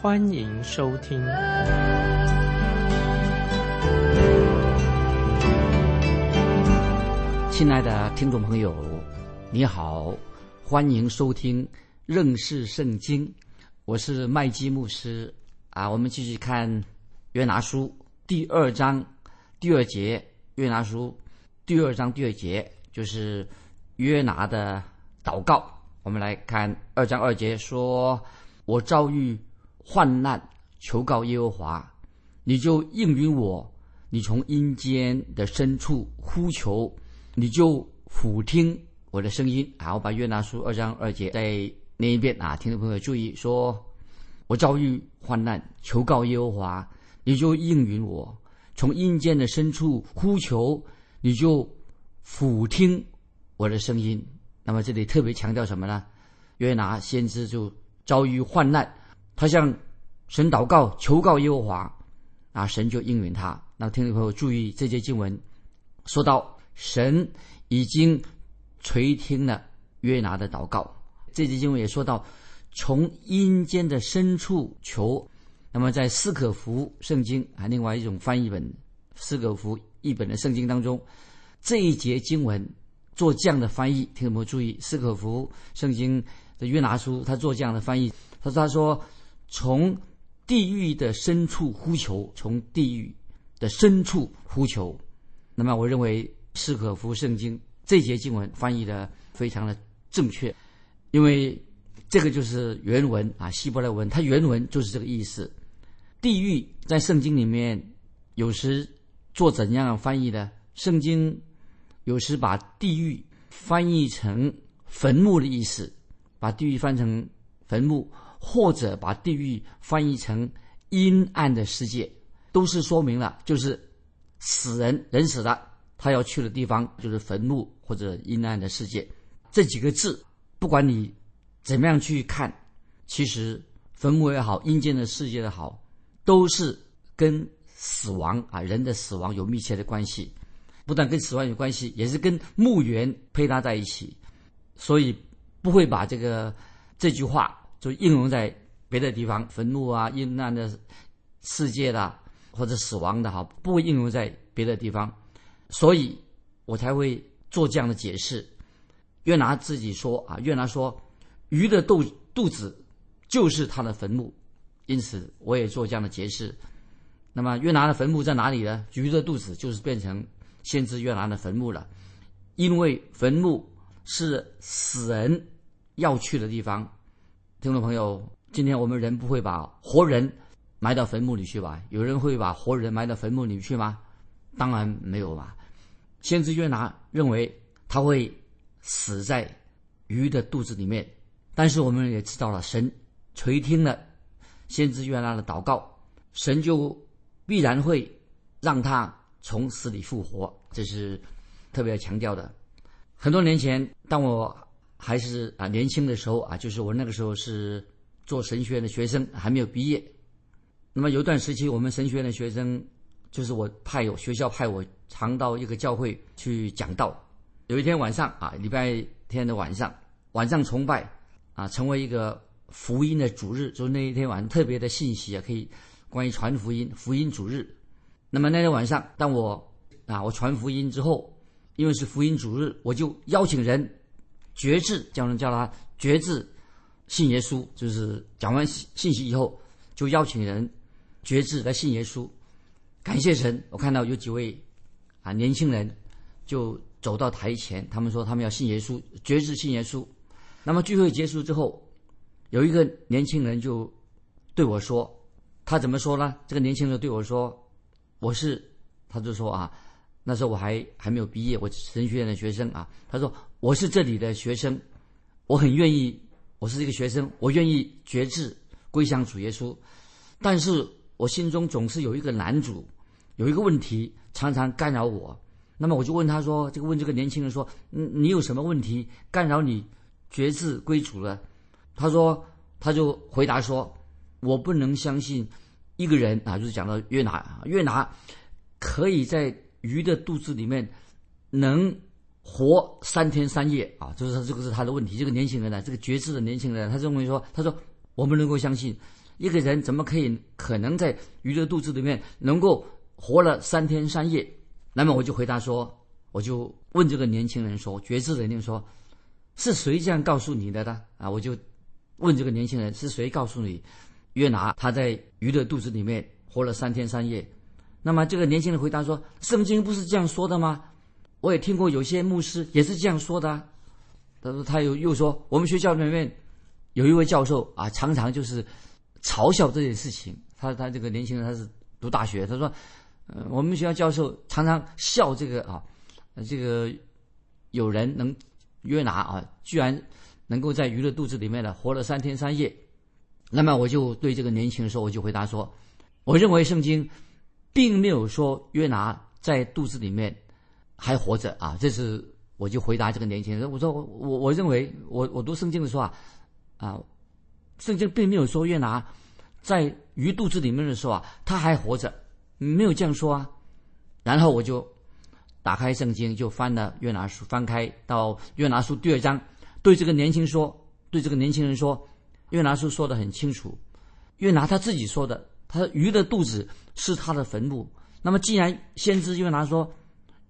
欢迎收听。亲爱的听众朋友，你好，欢迎收听。认识圣经，我是麦基牧师啊。我们继续看约拿书第二章第二节。约拿书第二章第二节就是约拿的祷告。我们来看二章二节说：“我遭遇患难，求告耶和华，你就应允我；你从阴间的深处呼求，你就俯听我的声音。”好，我把约拿书二章二节在。念一遍啊，听众朋友注意说：“我遭遇患难，求告耶和华，你就应允我；从阴间的深处呼求，你就俯听我的声音。”那么这里特别强调什么呢？约拿先知就遭遇患难，他向神祷告，求告耶和华，啊，神就应允他。那听众朋友注意，这节经文说到神已经垂听了约拿的祷告。这节经文也说到，从阴间的深处求。那么在斯可福圣经啊，另外一种翻译本斯可福译本的圣经当中，这一节经文做这样的翻译，听众朋友注意，斯可福圣经的约拿书他做这样的翻译，他说他说从地狱的深处呼求，从地狱的深处呼求。那么我认为斯可夫圣经这节经文翻译的非常的正确。因为这个就是原文啊，希伯来文，它原文就是这个意思。地狱在圣经里面有时做怎样翻译呢？圣经有时把地狱翻译成坟墓的意思，把地狱翻成坟墓，或者把地狱翻译成阴暗的世界，都是说明了就是死人人死了，他要去的地方就是坟墓或者阴暗的世界。这几个字。不管你怎么样去看，其实坟墓也好，阴间的世界也好，都是跟死亡啊人的死亡有密切的关系。不但跟死亡有关系，也是跟墓园配搭在一起。所以不会把这个这句话就应用在别的地方，坟墓啊、阴暗的世界的或者死亡的哈，不会应用在别的地方。所以我才会做这样的解释。约拿自己说啊，约拿说，鱼的肚肚子就是他的坟墓，因此我也做这样的解释。那么约拿的坟墓在哪里呢？鱼的肚子就是变成先知约拿的坟墓了，因为坟墓是死人要去的地方。听众朋友，今天我们人不会把活人埋到坟墓里去吧？有人会把活人埋到坟墓里去吗？当然没有吧。先知约拿认为他会。死在鱼的肚子里面，但是我们也知道了，神垂听了先知约拿的祷告，神就必然会让他从死里复活，这是特别要强调的。很多年前，当我还是啊年轻的时候啊，就是我那个时候是做神学院的学生，还没有毕业。那么有一段时期，我们神学院的学生，就是我派有学校派我常到一个教会去讲道。有一天晚上啊，礼拜天的晚上，晚上崇拜啊，成为一个福音的主日，就是那一天晚上特别的信息啊，可以关于传福音，福音主日。那么那天晚上，当我啊我传福音之后，因为是福音主日，我就邀请人决志，叫人叫他决志信耶稣。就是讲完信息以后，就邀请人决志来信耶稣。感谢神，我看到有几位啊年轻人就。走到台前，他们说他们要信耶稣，绝志信耶稣。那么聚会结束之后，有一个年轻人就对我说：“他怎么说呢？”这个年轻人对我说：“我是，他就说啊，那时候我还还没有毕业，我神学院的学生啊。他说我是这里的学生，我很愿意，我是一个学生，我愿意绝志归向主耶稣。但是我心中总是有一个男主，有一个问题常常干扰我。那么我就问他说：“这个问这个年轻人说，嗯，你有什么问题干扰你决志归主了？”他说，他就回答说：“我不能相信一个人啊，就是讲到约拿，约拿可以在鱼的肚子里面能活三天三夜啊，就是这个是他的问题。这个年轻人呢，这个决志的年轻人，他认为说，他说我们能够相信一个人怎么可以可能在鱼的肚子里面能够活了三天三夜？”那么我就回答说，我就问这个年轻人说，觉知的人说，是谁这样告诉你的呢？啊，我就问这个年轻人，是谁告诉你，约拿他在鱼的肚子里面活了三天三夜？那么这个年轻人回答说，圣经不是这样说的吗？我也听过有些牧师也是这样说的。他说他又又说，我们学校里面有一位教授啊，常常就是嘲笑这件事情。他他这个年轻人他是读大学，他说。我们学校教授常常笑这个啊，这个有人能约拿啊，居然能够在鱼的肚子里面呢活了三天三夜。那么我就对这个年轻人说，我就回答说，我认为圣经并没有说约拿在肚子里面还活着啊。这是我就回答这个年轻人，我说我我认为我我读圣经的时候啊啊，圣经并没有说约拿在鱼肚子里面的时候啊他还活着。没有这样说啊，然后我就打开圣经，就翻了约拿书，翻开到约拿书第二章，对这个年轻说，对这个年轻人说，约拿书说的很清楚，约拿他自己说的，他鱼的肚子是他的坟墓。那么既然先知约拿说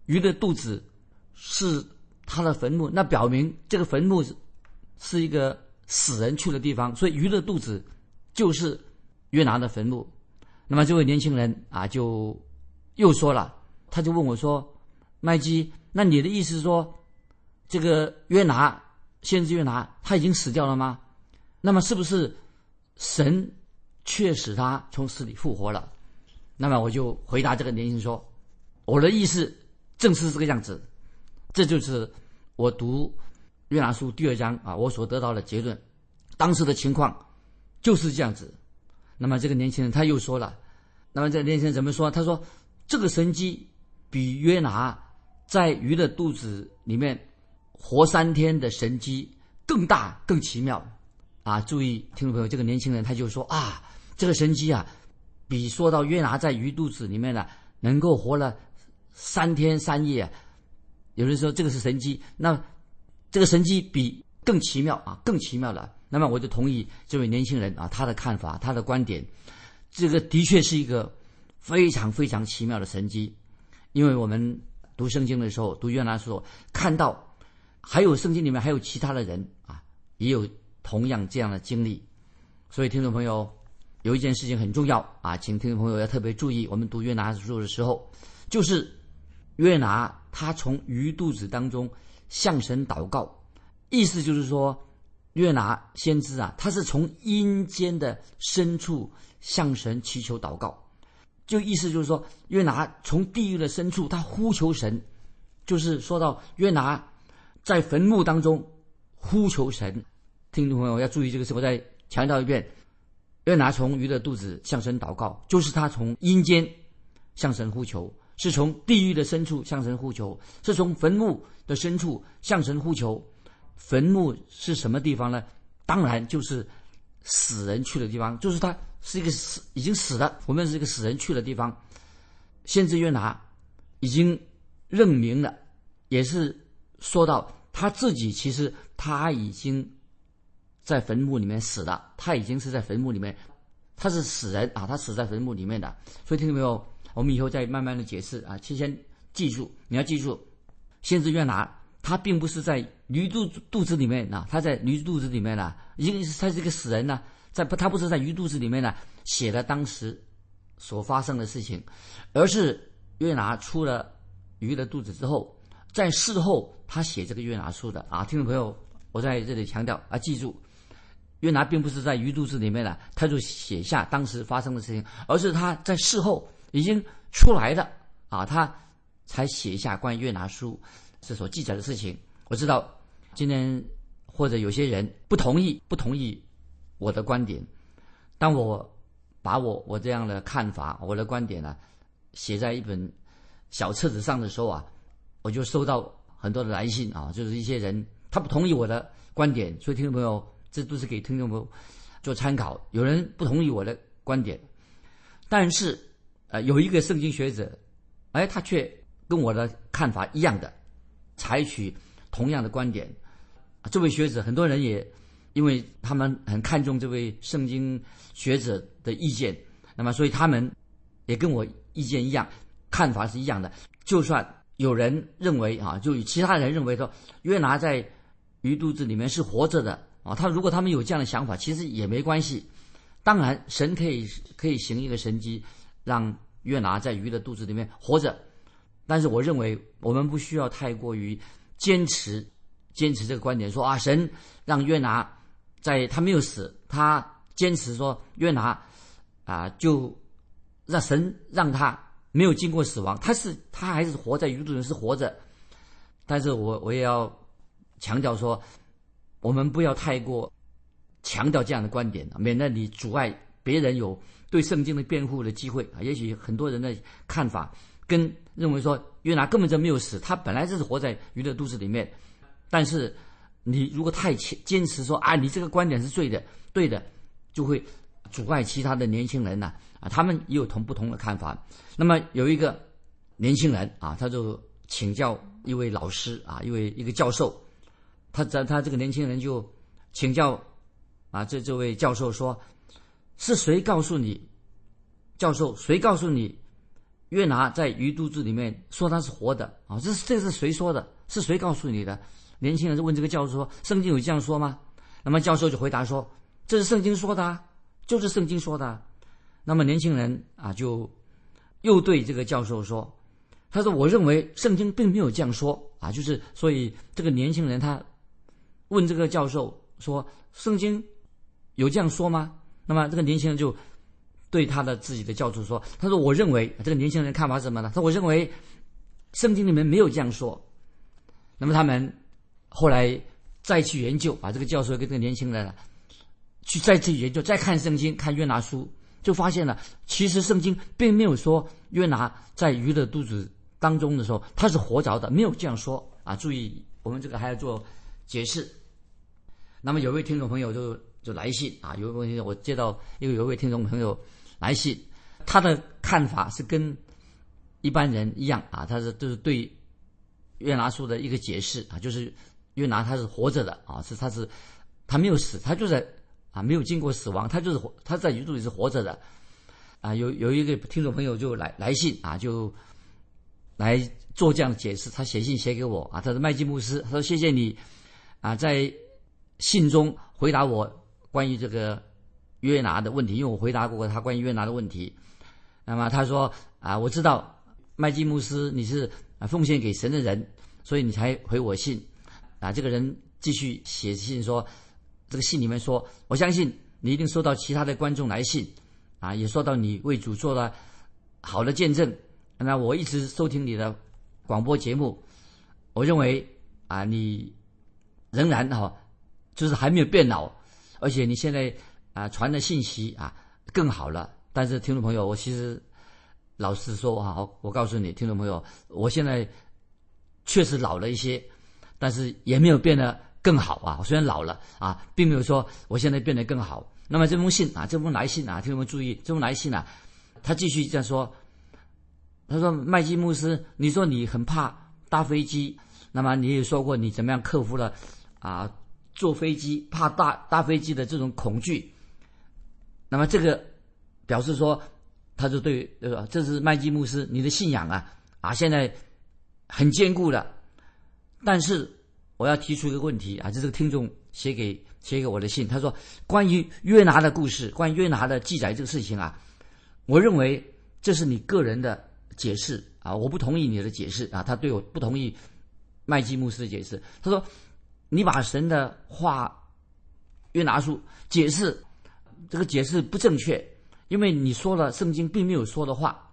鱼的肚子是他的坟墓，那表明这个坟墓是是一个死人去的地方，所以鱼的肚子就是约拿的坟墓。那么这位年轻人啊，就又说了，他就问我说：“麦基，那你的意思是说，这个约拿，先知约拿他已经死掉了吗？那么是不是神却使他从死里复活了？”那么我就回答这个年轻人说：“我的意思正是这个样子，这就是我读约拿书第二章啊，我所得到的结论，当时的情况就是这样子。”那么这个年轻人他又说了，那么这个年轻人怎么说？他说这个神机比约拿在鱼的肚子里面活三天的神机更大更奇妙啊！注意，听众朋友，这个年轻人他就说啊，这个神机啊，比说到约拿在鱼肚子里面呢能够活了三天三夜，有人说这个是神机，那这个神机比更奇妙啊，更奇妙了。那么我就同意这位年轻人啊他的看法，他的观点，这个的确是一个非常非常奇妙的神迹，因为我们读圣经的时候，读约拿书看到，还有圣经里面还有其他的人啊，也有同样这样的经历，所以听众朋友有一件事情很重要啊，请听众朋友要特别注意，我们读约拿书的时候，就是约拿他从鱼肚子当中向神祷告，意思就是说。约拿先知啊，他是从阴间的深处向神祈求祷告，就意思就是说，约拿从地狱的深处他呼求神，就是说到约拿在坟墓当中呼求神。听众朋友要注意这个事，我再强调一遍：约拿从鱼的肚子向神祷告，就是他从阴间向神呼求，是从地狱的深处向神呼求，是从坟墓的深处向神呼求。坟墓是什么地方呢？当然就是死人去的地方，就是他是一个死已经死了，我们是一个死人去的地方。先知约拿已经认明了，也是说到他自己其实他已经在坟墓里面死了，他已经是在坟墓里面，他是死人啊，他死在坟墓里面的。所以听到没有？我们以后再慢慢的解释啊，提前记住，你要记住，先知约拿。他并不是在驴肚肚子里面啊，他在驴肚子里面呢，一个他是一个死人呢，在不，他不是在鱼肚子里面呢写了当时所发生的事情，而是约拿出了鱼的肚子之后，在事后他写这个约拿书的啊，听众朋友，我在这里强调啊，记住，约拿并不是在鱼肚子里面呢，他就写下当时发生的事情，而是他在事后已经出来的啊，他才写下关于约拿书。这所记载的事情，我知道，今天或者有些人不同意，不同意我的观点。当我把我我这样的看法、我的观点呢，写在一本小册子上的时候啊，我就收到很多的来信啊，就是一些人他不同意我的观点，所以听众朋友，这都是给听众朋友做参考。有人不同意我的观点，但是呃，有一个圣经学者，哎，他却跟我的看法一样的，采取同样的观点。这位学者，很多人也。因为他们很看重这位圣经学者的意见，那么所以他们也跟我意见一样，看法是一样的。就算有人认为啊，就其他人认为说约拿在鱼肚子里面是活着的啊，他如果他们有这样的想法，其实也没关系。当然，神可以可以行一个神迹，让约拿在鱼的肚子里面活着。但是我认为我们不需要太过于坚持坚持这个观点，说啊，神让约拿。在他没有死，他坚持说约拿啊，就让神让他没有经过死亡，他是他还是活在鱼肚人是活着。但是我我也要强调说，我们不要太过强调这样的观点，免得你阻碍别人有对圣经的辩护的机会啊。也许很多人的看法跟认为说约拿根本就没有死，他本来就是活在鱼的肚子里面，但是。你如果太坚坚持说啊，你这个观点是对的，对的，就会阻碍其他的年轻人呢啊，他们也有同不同的看法。那么有一个年轻人啊，他就请教一位老师啊，一位一个教授，他在他这个年轻人就请教啊，这这位教授说，是谁告诉你，教授谁告诉你，约拿在鱼肚子里面说他是活的啊？这是这是谁说的？是谁告诉你的？年轻人就问这个教授说：“圣经有这样说吗？”那么教授就回答说：“这是圣经说的，啊就是圣经说的。”那么年轻人啊，就又对这个教授说：“他说，我认为圣经并没有这样说啊，就是所以这个年轻人他问这个教授说：‘圣经有这样说吗？’那么这个年轻人就对他的自己的教授说：‘他说，我认为这个年轻人看法是什么呢？他说，我认为圣经里面没有这样说。’那么他们。后来再去研究把，这个教授跟这个年轻人去再去研究，再看圣经，看约拿书，就发现了，其实圣经并没有说约拿在鱼的肚子当中的时候他是活着的，没有这样说啊。注意，我们这个还要做解释。那么有位听众朋友就就来信啊，有个问题我接到又有一位听众朋友来信，他的看法是跟一般人一样啊，他是就是对约拿书的一个解释啊，就是。约拿他是活着的啊，是他是他没有死，他就在啊没有经过死亡，他就是活他在鱼肚里是活着的啊。有有一个听众朋友就来来信啊，就来做这样解释。他写信写给我啊，他是麦基牧师，他说谢谢你啊，在信中回答我关于这个约拿的问题，因为我回答过他关于约拿的问题。那么他说啊，我知道麦基牧师你是奉献给神的人，所以你才回我信。啊，这个人继续写信说，这个信里面说，我相信你一定收到其他的观众来信，啊，也说到你为主做了好的见证。那我一直收听你的广播节目，我认为啊，你仍然哈，就是还没有变老，而且你现在啊传的信息啊更好了。但是听众朋友，我其实老实说哈，我告诉你，听众朋友，我现在确实老了一些。但是也没有变得更好啊！虽然老了啊，并没有说我现在变得更好。那么这封信啊，这封来信啊，听众们注意，这封来信啊，他继续这样说：“他说麦基牧师，你说你很怕搭飞机，那么你也说过你怎么样克服了啊坐飞机怕大搭飞机的这种恐惧。那么这个表示说，他就对呃，这是麦基牧师你的信仰啊啊，现在很坚固的。”但是我要提出一个问题啊，这是个听众写给写给我的信，他说关于约拿的故事，关于约拿的记载这个事情啊，我认为这是你个人的解释啊，我不同意你的解释啊，他对我不同意麦基牧师的解释，他说你把神的话约拿书解释这个解释不正确，因为你说了圣经并没有说的话。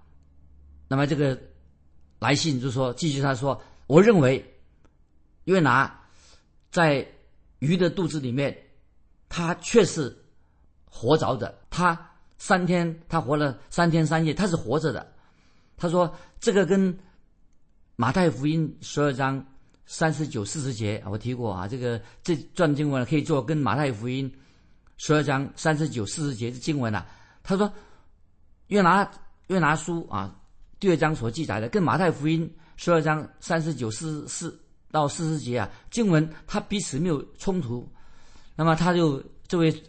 那么这个来信就说继续他说，我认为。约拿在鱼的肚子里面，他却是活着的，他三天，他活了三天三夜，他是活着的。他说这个跟马太福音十二章三十九、四十节我提过啊，这个这段经文可以做跟马太福音十二章三十九、四十节的经文啊。他说约拿约拿书啊第二章所记载的，跟马太福音十二章三十九、四十四到四十节啊经文，它彼此没有冲突。那么他就这位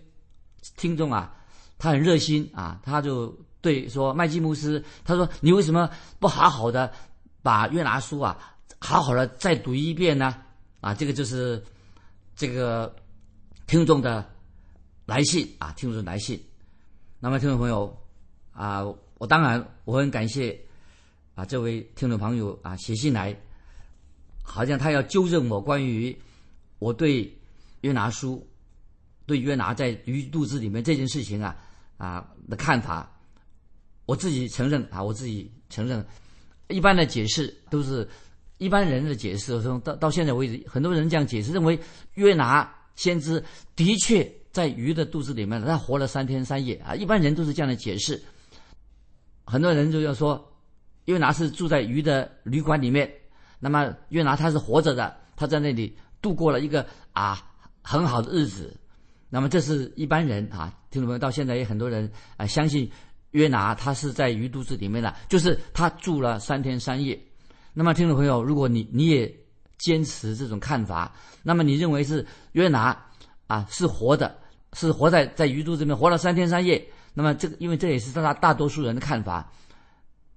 听众啊。他很热心啊，他就对说麦基牧师，他说：“你为什么不好好的把约拿书啊，好好的再读一遍呢？”啊，这个就是这个听众的来信啊，听众来信。那么听众朋友啊，我当然我很感谢啊这位听众朋友啊写信来，好像他要纠正我关于我对约拿书。对约拿在鱼肚子里面这件事情啊啊的看法，我自己承认啊，我自己承认，一般的解释都是一般人的解释。从到到现在为止，很多人这样解释，认为约拿先知的确在鱼的肚子里面，他活了三天三夜啊。一般人都是这样的解释。很多人就要说，约拿是住在鱼的旅馆里面，那么约拿他是活着的，他在那里度过了一个啊很好的日子。那么这是一般人啊，听众朋友，到现在也很多人啊相信约拿他是在鱼肚子里面的，就是他住了三天三夜。那么听众朋友，如果你你也坚持这种看法，那么你认为是约拿啊是活的，是活在在鱼肚子里面活了三天三夜。那么这个因为这也是大大多数人的看法，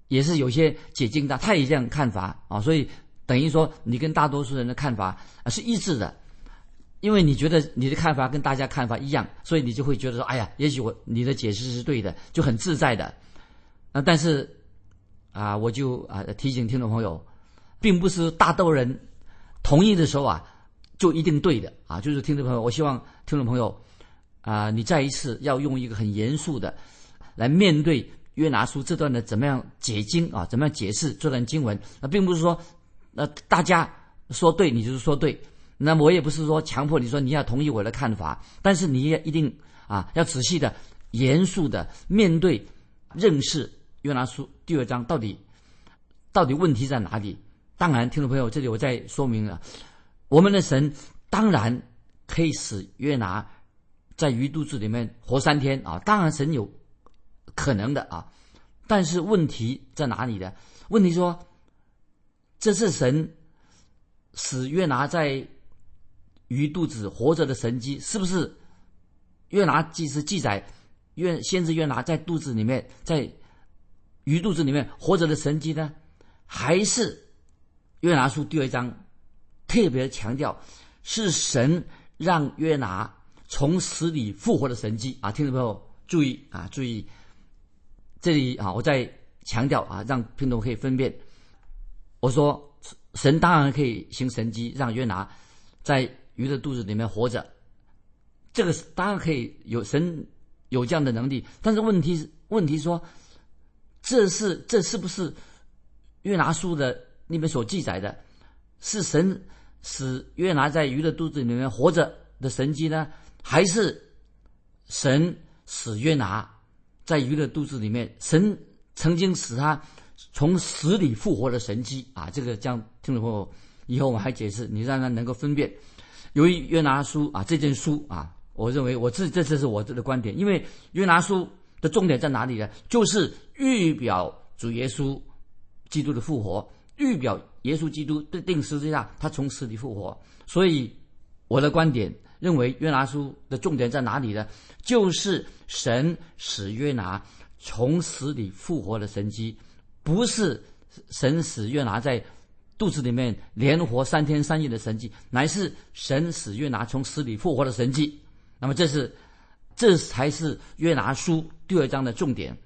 也是有些解经的他也这样看法啊，所以等于说你跟大多数人的看法啊是一致的。因为你觉得你的看法跟大家看法一样，所以你就会觉得说：“哎呀，也许我你的解释是对的，就很自在的。”啊，但是啊，我就啊提醒听众朋友，并不是大多人同意的时候啊就一定对的啊。就是听众朋友，我希望听众朋友啊，你再一次要用一个很严肃的来面对约拿书这段的怎么样解经啊，怎么样解释这段经文。那并不是说呃大家说对，你就是说对。那我也不是说强迫你说你要同意我的看法，但是你也一定啊要仔细的、严肃的面对、认识约拿书第二章到底到底问题在哪里。当然，听众朋友，这里我再说明了，我们的神当然可以使约拿在鱼肚子里面活三天啊，当然神有可能的啊，但是问题在哪里呢？问题说这是神使约拿在鱼肚子活着的神机是不是约拿记是记载约先知约拿在肚子里面在鱼肚子里面活着的神机呢？还是约拿书第二章特别强调是神让约拿从死里复活的神机啊？听众朋友注意啊，注意这里啊，我再强调啊，让听众可以分辨。我说神当然可以行神机，让约拿在。鱼的肚子里面活着，这个当然可以有神有这样的能力，但是问题是问题说，这是这是不是约拿书的里面所记载的，是神使约拿在鱼的肚子里面活着的神迹呢，还是神使约拿在鱼的肚子里面，神曾经使他从死里复活的神迹啊？这个这样听众朋友以后我还解释，你让他能够分辨。由于约拿书啊，这件书啊，我认为我这这这是我的观点。因为约拿书的重点在哪里呢？就是预表主耶稣基督的复活，预表耶稣基督的定十字架，他从死里复活。所以我的观点认为，约拿书的重点在哪里呢？就是神使约拿从死里复活的神迹，不是神使约拿在。肚子里面连活三天三夜的神迹，乃是神使约拿从死里复活的神迹。那么，这是这才是约拿书第二章的重点。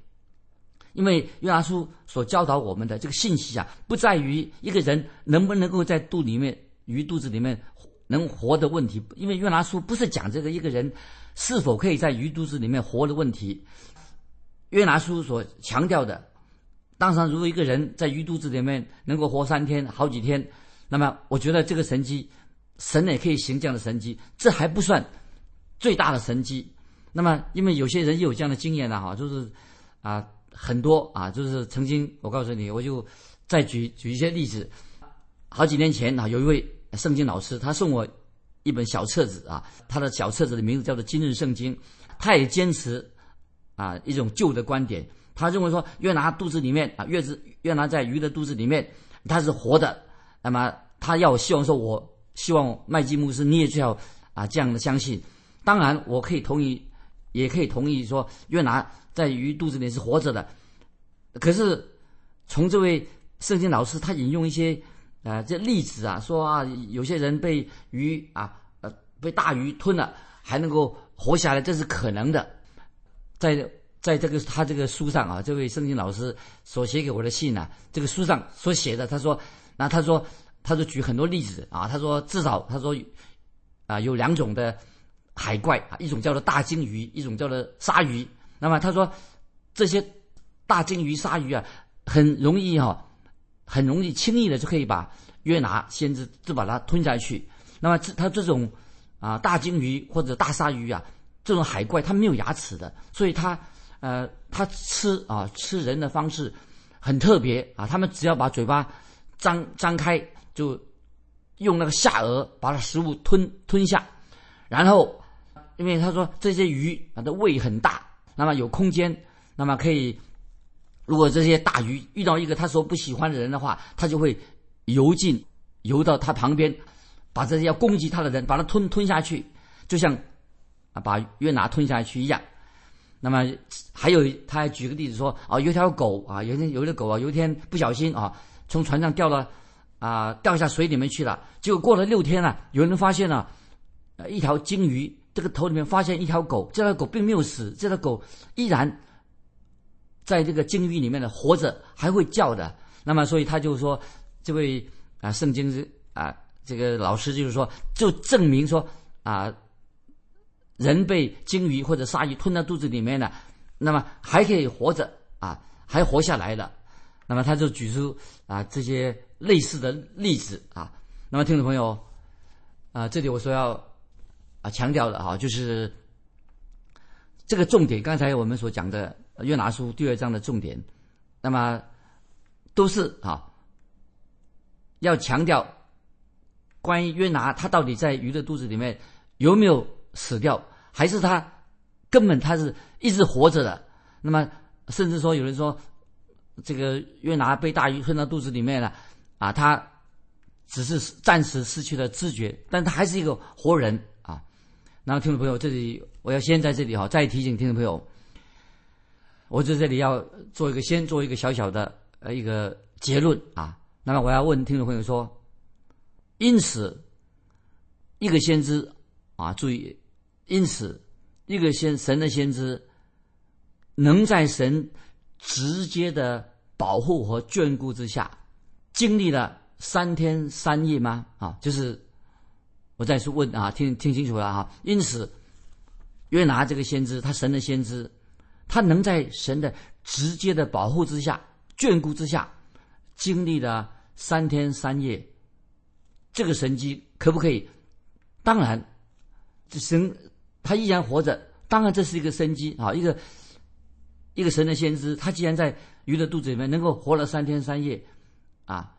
因为约拿书所教导我们的这个信息啊，不在于一个人能不能够在肚里面鱼肚子里面能活的问题。因为约拿书不是讲这个一个人是否可以在鱼肚子里面活的问题。约拿书所强调的。当然，如果一个人在鱼肚子里面能够活三天、好几天，那么我觉得这个神迹，神也可以行这样的神迹。这还不算最大的神迹。那么，因为有些人有这样的经验呢，哈，就是啊，很多啊，就是曾经我告诉你，我就再举举一些例子。好几年前啊，有一位圣经老师，他送我一本小册子啊，他的小册子的名字叫做《今日圣经》，他也坚持啊一种旧的观点，他认为说越拿肚子里面啊，越是越拿在鱼的肚子里面，它是活的。那么他要希望说，我希望麦基牧师你也最好啊这样的相信。当然，我可以同意。也可以同意说，越拿在鱼肚子里是活着的。可是，从这位圣经老师他引用一些呃这例子啊，说啊有些人被鱼啊呃被大鱼吞了还能够活下来，这是可能的。在在这个他这个书上啊，这位圣经老师所写给我的信呢，这个书上所写的，他说，那他说他就举很多例子啊，他说至少他说啊有两种的。海怪啊，一种叫做大鲸鱼，一种叫做鲨鱼。那么他说，这些大鲸鱼、鲨鱼啊，很容易哈，很容易轻易的就可以把约拿先知就把它吞下去。那么这他这种啊大鲸鱼或者大鲨鱼啊，这种海怪它没有牙齿的，所以它呃它吃啊吃人的方式很特别啊，他们只要把嘴巴张张开，就用那个下颚把它食物吞吞下，然后。因为他说这些鱼它的胃很大，那么有空间，那么可以，如果这些大鱼遇到一个他所不喜欢的人的话，他就会游进，游到他旁边，把这些要攻击他的人把他吞吞下去，就像啊把约拿吞下去一样。那么还有他还举个例子说啊，有条狗啊，有一天有一条狗啊，有一天不小心啊从船上掉了啊掉下水里面去了，结果过了六天了，有人发现了呃一条鲸鱼。这个头里面发现一条狗，这条狗并没有死，这条狗依然在这个鲸鱼里面的活着，还会叫的。那么，所以他就说，这位啊，圣经是啊，这个老师就是说，就证明说啊，人被鲸鱼或者鲨鱼吞到肚子里面了，那么还可以活着啊，还活下来了。那么他就举出啊这些类似的例子啊。那么听众朋友啊，这里我说要。啊，强调的哈，就是这个重点。刚才我们所讲的《约拿书》第二章的重点，那么都是啊，要强调关于约拿他到底在鱼的肚子里面有没有死掉，还是他根本他是一直活着的。那么，甚至说有人说，这个约拿被大鱼吞到肚子里面了，啊，他只是暂时失去了知觉，但他还是一个活人。那听众朋友，这里我要先在这里哈，再提醒听众朋友，我在这里要做一个先做一个小小的呃一个结论啊。那么我要问听众朋友说，因此一个先知啊，注意，因此一个先神的先知能在神直接的保护和眷顾之下，经历了三天三夜吗？啊，就是。我再次问啊，听听清楚了哈。因此，约拿这个先知，他神的先知，他能在神的直接的保护之下、眷顾之下，经历了三天三夜，这个神迹可不可以？当然，这神他依然活着，当然这是一个神迹啊。一个一个神的先知，他既然在鱼的肚子里面能够活了三天三夜，啊，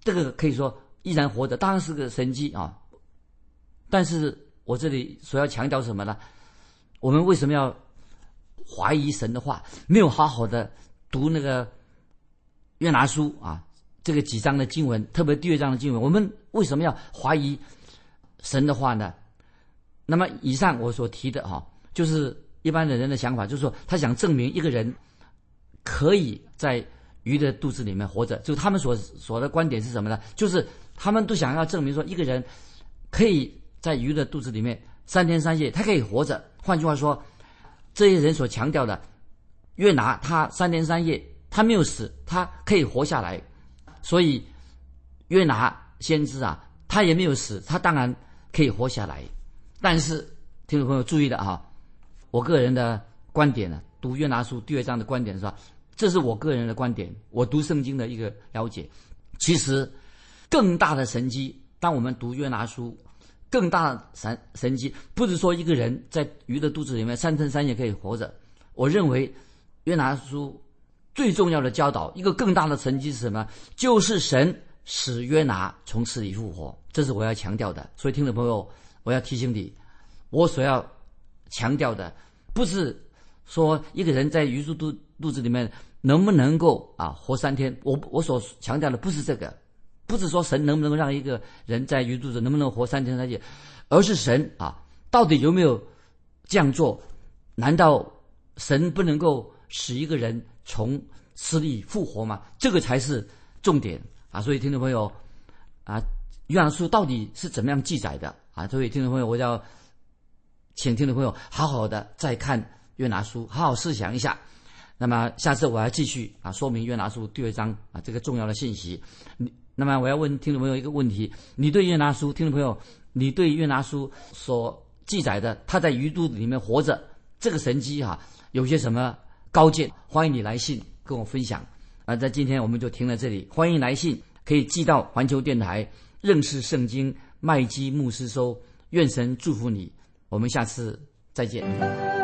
这个可以说依然活着，当然是个神迹啊。但是我这里所要强调什么呢？我们为什么要怀疑神的话？没有好好的读那个约拿书啊，这个几章的经文，特别第二章的经文，我们为什么要怀疑神的话呢？那么以上我所提的哈，就是一般的人的想法，就是说他想证明一个人可以在鱼的肚子里面活着，就他们所所的观点是什么呢？就是他们都想要证明说一个人可以。在鱼的肚子里面三天三夜，它可以活着。换句话说，这些人所强调的，约拿他三天三夜他没有死，他可以活下来。所以约拿先知啊，他也没有死，他当然可以活下来。但是听众朋友注意了哈，我个人的观点呢，读约拿书第二章的观点是吧？这是我个人的观点，我读圣经的一个了解。其实更大的神机，当我们读约拿书。更大的神神迹，不是说一个人在鱼的肚子里面三天三夜可以活着。我认为约拿书最重要的教导，一个更大的神迹是什么？就是神使约拿从死里复活，这是我要强调的。所以，听众朋友，我要提醒你，我所要强调的不是说一个人在鱼肚肚肚子里面能不能够啊活三天，我我所强调的不是这个。不是说神能不能让一个人在鱼肚子能不能活三天三夜，而是神啊，到底有没有这样做？难道神不能够使一个人从死里复活吗？这个才是重点啊！所以听众朋友啊，约翰书到底是怎么样记载的啊？所以听众朋友，我要请听众朋友好好的再看约拿书，好好思想一下。那么下次我要继续啊，说明约拿书第二章啊这个重要的信息。你。那么我要问听众朋友一个问题：你对约拿书，听众朋友，你对约拿书所记载的他在鱼肚子里面活着这个神迹哈，有些什么高见？欢迎你来信跟我分享。啊，在今天我们就停在这里，欢迎来信可以寄到环球电台认识圣经麦基牧师收。愿神祝福你，我们下次再见。